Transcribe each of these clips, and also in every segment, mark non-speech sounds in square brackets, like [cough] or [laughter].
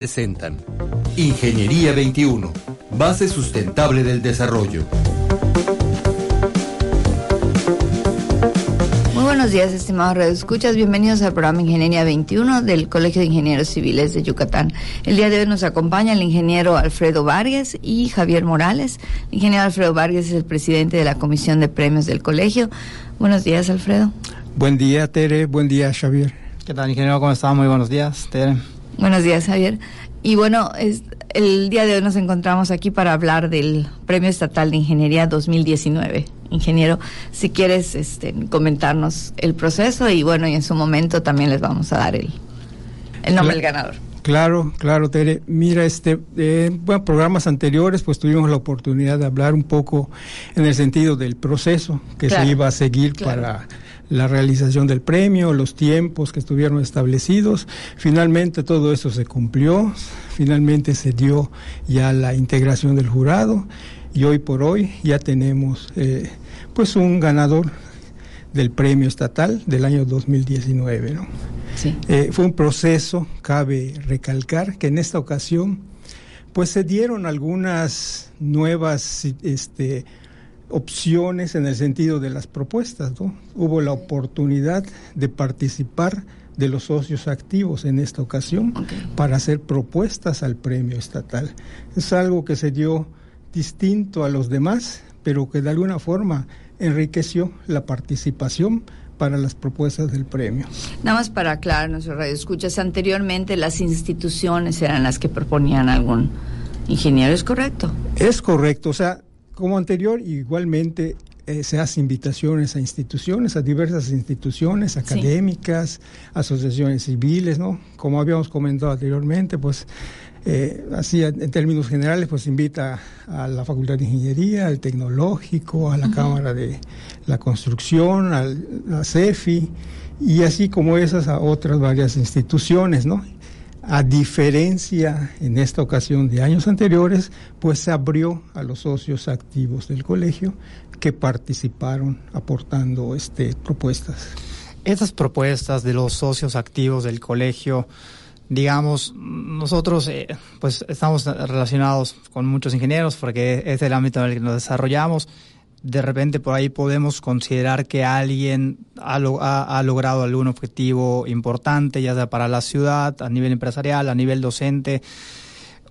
presentan Ingeniería 21, base sustentable del desarrollo. Muy buenos días, estimados redescuchas. Bienvenidos al programa Ingeniería 21 del Colegio de Ingenieros Civiles de Yucatán. El día de hoy nos acompaña el ingeniero Alfredo Vargas y Javier Morales. El ingeniero Alfredo Vargas es el presidente de la Comisión de Premios del Colegio. Buenos días, Alfredo. Buen día, Tere. Buen día, Javier. ¿Qué tal, ingeniero? ¿Cómo está? Muy buenos días, Tere. Buenos días, Javier. Y bueno, es, el día de hoy nos encontramos aquí para hablar del Premio Estatal de Ingeniería 2019. Ingeniero, si quieres este, comentarnos el proceso y bueno, y en su momento también les vamos a dar el, el nombre del ganador. Claro, claro, Tere. Mira, este, eh, bueno, programas anteriores, pues tuvimos la oportunidad de hablar un poco en el sentido del proceso que se iba a seguir para la realización del premio, los tiempos que estuvieron establecidos. Finalmente todo eso se cumplió, finalmente se dio ya la integración del jurado y hoy por hoy ya tenemos eh, pues un ganador del premio estatal del año 2019. ¿no? Sí. Eh, fue un proceso, cabe recalcar, que en esta ocasión pues se dieron algunas nuevas este, opciones en el sentido de las propuestas. ¿no? Hubo la oportunidad de participar de los socios activos en esta ocasión para hacer propuestas al premio estatal. Es algo que se dio distinto a los demás, pero que de alguna forma enriqueció la participación para las propuestas del premio. Nada más para aclarar nuestro radio escuchas, anteriormente las instituciones eran las que proponían algún ingeniero, ¿es correcto? Es correcto, o sea, como anterior, igualmente eh, se hace invitaciones a instituciones, a diversas instituciones académicas, asociaciones civiles, ¿no? Como habíamos comentado anteriormente, pues eh, así en términos generales, pues invita a la Facultad de Ingeniería, al Tecnológico, a la Cámara de la Construcción, a la CEFI, y así como esas a otras varias instituciones, ¿no? A diferencia en esta ocasión de años anteriores, pues se abrió a los socios activos del colegio que participaron aportando este, propuestas. Estas propuestas de los socios activos del colegio, digamos, nosotros eh, pues estamos relacionados con muchos ingenieros porque es el ámbito en el que nos desarrollamos de repente por ahí podemos considerar que alguien ha, ha, logrado algún objetivo importante, ya sea para la ciudad, a nivel empresarial, a nivel docente.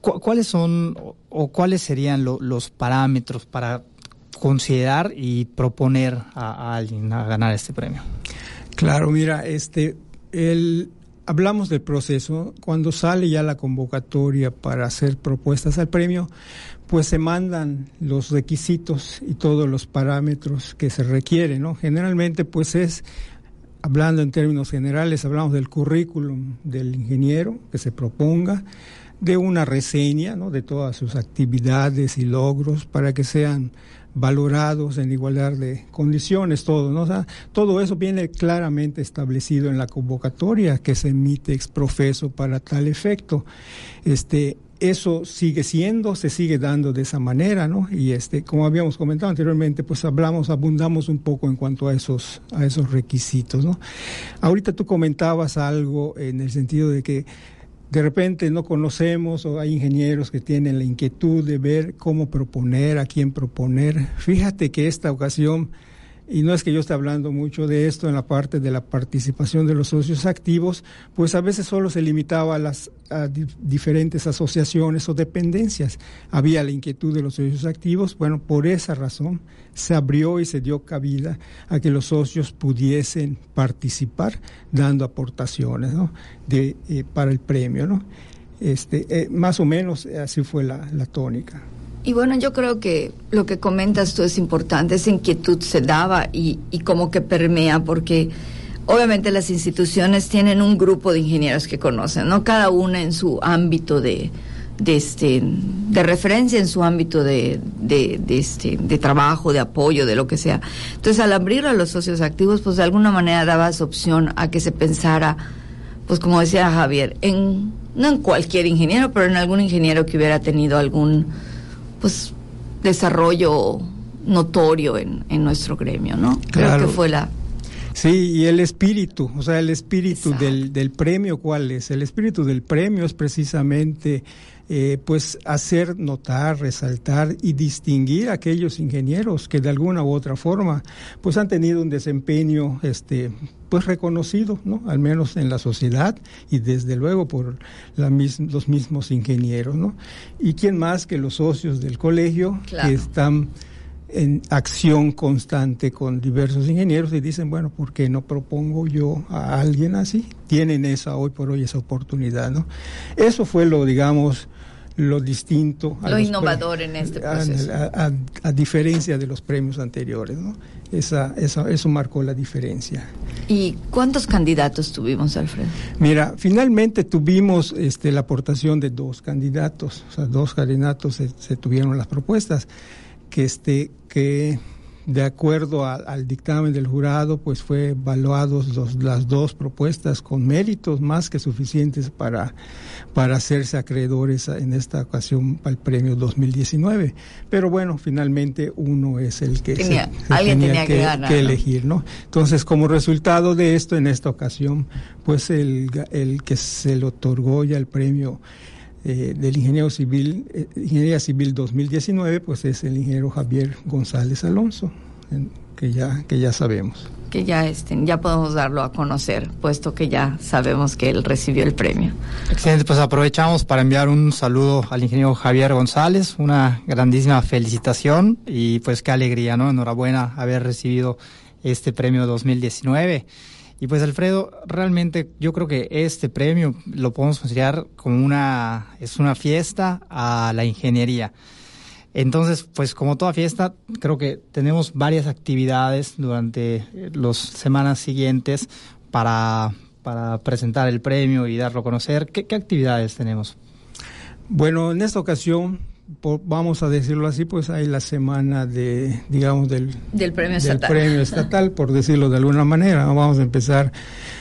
¿Cuáles son o cuáles serían los parámetros para considerar y proponer a, a, alguien a ganar este premio? Claro, mira, este, el, hablamos del proceso. Cuando sale ya la convocatoria para hacer propuestas al premio, pues se mandan los requisitos y todos los parámetros que se requieren, ¿no? Generalmente, pues es, hablando en términos generales, hablamos del currículum del ingeniero que se proponga, de una reseña, ¿no? De todas sus actividades y logros para que sean valorados en igualdad de condiciones, todo, ¿no? Todo eso viene claramente establecido en la convocatoria que se emite exprofeso para tal efecto. Este, eso sigue siendo, se sigue dando de esa manera, ¿no? Y este, como habíamos comentado anteriormente, pues hablamos, abundamos un poco en cuanto a esos, a esos requisitos, ¿no? Ahorita tú comentabas algo en el sentido de que de repente no conocemos o hay ingenieros que tienen la inquietud de ver cómo proponer, a quién proponer. Fíjate que esta ocasión y no es que yo esté hablando mucho de esto en la parte de la participación de los socios activos, pues a veces solo se limitaba a las diferentes asociaciones o dependencias. Había la inquietud de los socios activos, bueno, por esa razón se abrió y se dio cabida a que los socios pudiesen participar dando aportaciones ¿no? de, eh, para el premio. ¿no? Este, eh, más o menos así fue la, la tónica. Y bueno, yo creo que lo que comentas tú es importante, esa inquietud se daba y, y como que permea, porque obviamente las instituciones tienen un grupo de ingenieros que conocen, ¿no? Cada una en su ámbito de, de, este, de referencia, en su ámbito de, de, este, de trabajo, de apoyo, de lo que sea. Entonces, al abrir a los socios activos, pues de alguna manera dabas opción a que se pensara, pues como decía Javier, en, no en cualquier ingeniero, pero en algún ingeniero que hubiera tenido algún pues desarrollo notorio en, en nuestro gremio, ¿no? Creo que fue la Sí, y el espíritu, o sea, el espíritu del, del, premio, ¿cuál es? El espíritu del premio es precisamente eh, pues hacer notar, resaltar y distinguir a aquellos ingenieros que de alguna u otra forma pues han tenido un desempeño este pues reconocido, ¿no? Al menos en la sociedad y desde luego por la los mismos ingenieros, ¿no? Y quién más que los socios del colegio que están en acción constante con diversos ingenieros y dicen, bueno, ¿por qué no propongo yo a alguien así? Tienen esa hoy por hoy esa oportunidad, ¿no? Eso fue lo, digamos, lo distinto. lo innovador en este proceso. A, diferencia de los premios anteriores, ¿no? Esa, esa, eso marcó la diferencia. ¿Y cuántos candidatos tuvimos, Alfredo? Mira, finalmente tuvimos este, la aportación de dos candidatos, o sea, dos candidatos se, se tuvieron las propuestas que este que de acuerdo al dictamen del jurado, pues fue evaluados las dos propuestas con méritos más que suficientes para, para hacerse acreedores en esta ocasión el premio 2019. Pero bueno, finalmente uno es el que tenía, alguien tenía que, que, elegir, ¿no? Entonces, como resultado de esto, en esta ocasión, pues el, el que se le otorgó ya el premio eh, del ingeniero civil, eh, Ingeniería Civil 2019, pues es el ingeniero Javier González Alonso, que ya, que ya sabemos. Que ya, estén, ya podemos darlo a conocer, puesto que ya sabemos que él recibió el premio. Excelente, pues aprovechamos para enviar un saludo al ingeniero Javier González, una grandísima felicitación y pues qué alegría, ¿no? Enhorabuena haber recibido este premio 2019. Y pues Alfredo, realmente yo creo que este premio lo podemos considerar como una, es una fiesta a la ingeniería. Entonces, pues como toda fiesta, creo que tenemos varias actividades durante las semanas siguientes para, para presentar el premio y darlo a conocer. ¿Qué, qué actividades tenemos? Bueno, en esta ocasión vamos a decirlo así, pues hay la semana de, digamos, del, del premio estatal, premio estatal por decirlo de alguna manera. Vamos a empezar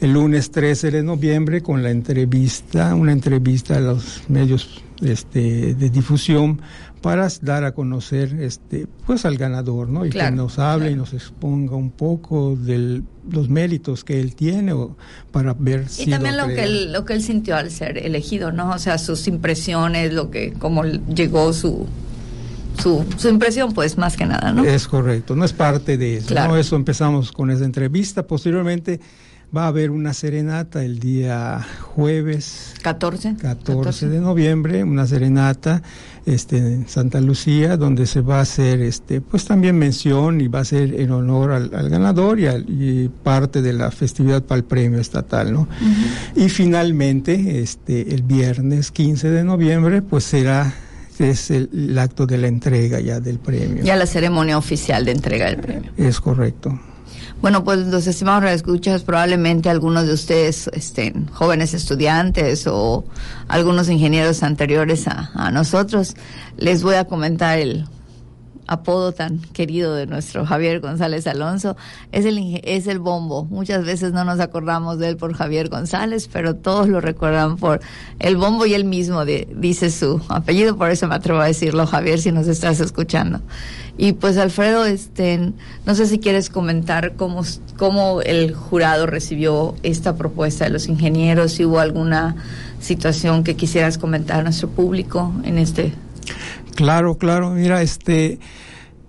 el lunes 13 de noviembre con la entrevista, una entrevista a los medios este, de difusión para dar a conocer este pues al ganador no y que nos hable y nos exponga un poco de los méritos que él tiene o para ver y también lo que él, lo que él sintió al ser elegido no o sea sus impresiones lo que cómo llegó su su, su impresión, pues, más que nada, ¿no? Es correcto, no es parte de eso, ¿no? Eso empezamos con esa entrevista. Posteriormente Va a haber una serenata el día jueves 14, 14, de noviembre, una serenata este, en Santa Lucía, donde se va a hacer este, pues también mención y va a ser en honor al, ganador y, parte de la festividad para el premio estatal, ¿no? Y finalmente, este, el viernes 15 de noviembre, pues será es el, el, acto de la entrega ya del premio. Ya la ceremonia oficial de entrega del premio. Es correcto. Bueno, pues los estimados escuchas, probablemente algunos de ustedes estén jóvenes estudiantes o algunos ingenieros anteriores a, a nosotros. Les voy a comentar el apodo tan querido de nuestro Javier González Alonso, es el, es el bombo. Muchas veces no nos acordamos de él por Javier González, pero todos lo recuerdan por el bombo y él mismo dice su apellido, por eso me atrevo a decirlo, Javier, si nos estás escuchando. Y pues Alfredo, este, no sé si quieres comentar cómo, cómo el jurado recibió esta propuesta de los ingenieros, si hubo alguna situación que quisieras comentar a nuestro público en este. Claro, claro. Mira, este,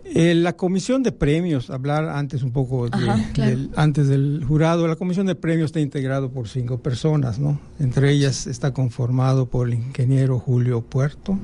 eh, la comisión de premios, hablar antes un poco del, antes del jurado, la comisión de premios está integrado por cinco personas, ¿no? Entre ellas está conformado por el ingeniero Julio Puerto,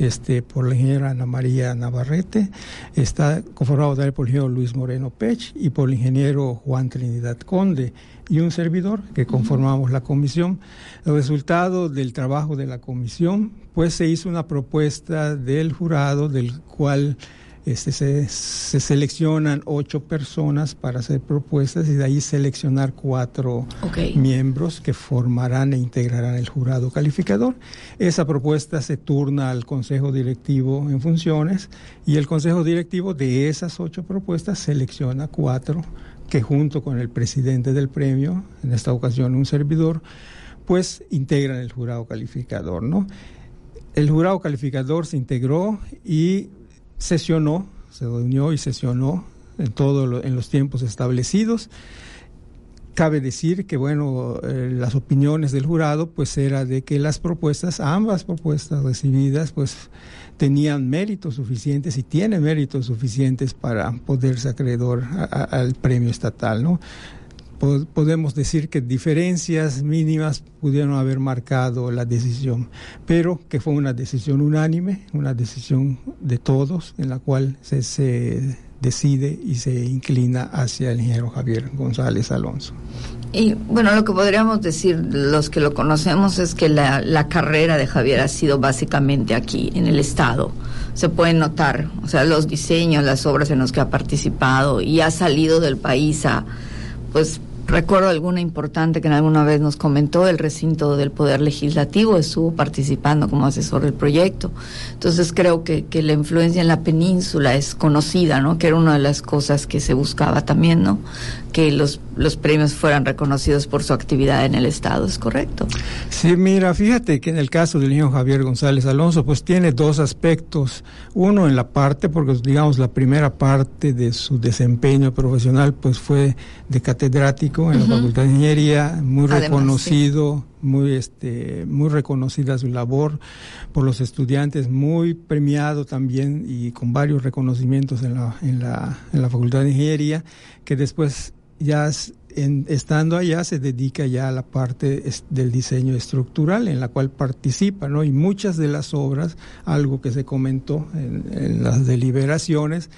este, por la ingeniera Ana María Navarrete, está conformado también por el ingeniero Luis Moreno Pech y por el ingeniero Juan Trinidad Conde y un servidor que conformamos la comisión. El resultado del trabajo de la comisión, pues se hizo una propuesta del jurado del cual este, se, seleccionan ocho personas para hacer propuestas y de ahí seleccionar cuatro miembros que formarán e integrarán el jurado calificador. Esa propuesta se turna al Consejo Directivo en funciones y el Consejo Directivo de esas ocho propuestas selecciona cuatro que junto con el presidente del premio, en esta ocasión un servidor, pues integran el jurado calificador, ¿no? El jurado calificador se integró y sesionó, se reunió y sesionó en todo en los tiempos establecidos. Cabe decir que bueno eh, las opiniones del jurado pues era de que las propuestas ambas propuestas recibidas pues tenían méritos suficientes y tienen méritos suficientes para poderse acreedor al premio estatal no podemos decir que diferencias mínimas pudieron haber marcado la decisión, pero que fue una decisión unánime, una decisión de todos, en la cual se, se decide y se inclina hacia el ingeniero Javier González Alonso. Y bueno, lo que podríamos decir los que lo conocemos es que la, la carrera de Javier ha sido básicamente aquí, en el Estado. Se pueden notar, o sea, los diseños, las obras en las que ha participado y ha salido del país a, pues, Recuerdo alguna importante que alguna vez nos comentó, el recinto del Poder Legislativo estuvo participando como asesor del proyecto. Entonces creo que, que la influencia en la península es conocida, ¿no? Que era una de las cosas que se buscaba también, ¿no? Que los, los premios fueran reconocidos por su actividad en el Estado, ¿es correcto? Sí, mira, fíjate que en el caso del niño Javier González Alonso, pues tiene dos aspectos. Uno en la parte, porque digamos la primera parte de su desempeño profesional, pues fue de catedrático en la Facultad de Ingeniería, muy reconocido, muy este, muy reconocida su labor por los estudiantes, muy premiado también y con varios reconocimientos en la, en la, en la Facultad de Ingeniería, que después ya en, estando allá se dedica ya a la parte del diseño estructural en la cual participa, ¿no? Y muchas de las obras, algo que se comentó en, en las deliberaciones,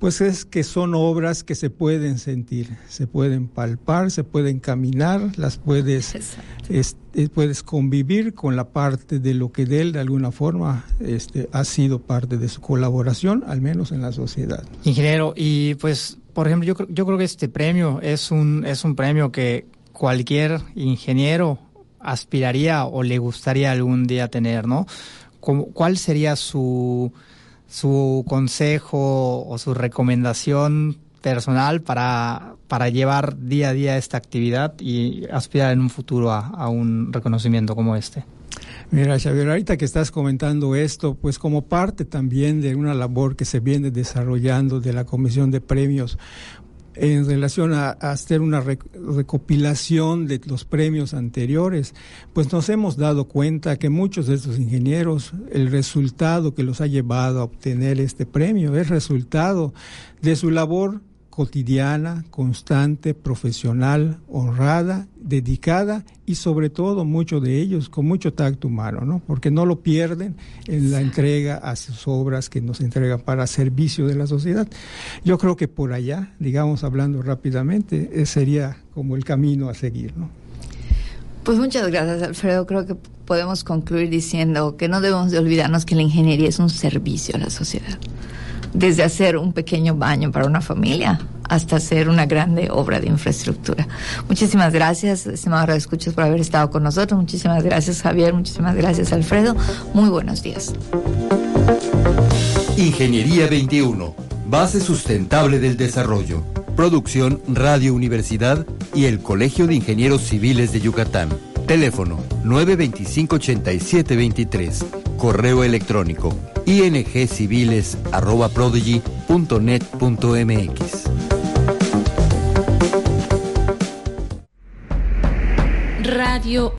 pues es que son obras que se pueden sentir, se pueden palpar, se pueden caminar, las puedes, [laughs] este, puedes convivir con la parte de lo que de él de alguna forma este, ha sido parte de su colaboración, al menos en la sociedad. Ingeniero, y pues, por ejemplo, yo, yo creo que este premio es un, es un premio que cualquier ingeniero aspiraría o le gustaría algún día tener, ¿no? ¿Cuál sería su su consejo o su recomendación personal para, para llevar día a día esta actividad y aspirar en un futuro a, a un reconocimiento como este? Mira, Xavier, ahorita que estás comentando esto, pues como parte también de una labor que se viene desarrollando de la Comisión de Premios, en relación a, hacer una recopilación de los premios anteriores, pues nos hemos dado cuenta que muchos de estos ingenieros, el resultado que los ha llevado a obtener este premio es resultado de su labor cotidiana, constante, profesional, honrada, dedicada y sobre todo muchos de ellos con mucho tacto humano, ¿no? Porque no lo pierden en la entrega a sus obras que nos entregan para servicio de la sociedad. Yo creo que por allá, digamos hablando rápidamente, eh, sería como el camino a seguir, ¿no? Pues muchas gracias, Alfredo. Creo que podemos concluir diciendo que no debemos de olvidarnos que la ingeniería es un servicio a la sociedad desde hacer un pequeño baño para una familia hasta hacer una grande obra de infraestructura. Muchísimas gracias, estimados escuchas por haber estado con nosotros. Muchísimas gracias, Javier. Muchísimas gracias, Alfredo. Muy buenos días. Ingeniería 21, base sustentable del desarrollo. Producción Radio Universidad y el Colegio de Ingenieros Civiles de Yucatán. Teléfono 925-8723. Correo electrónico ingciviles.prodigy.net.mx. Radio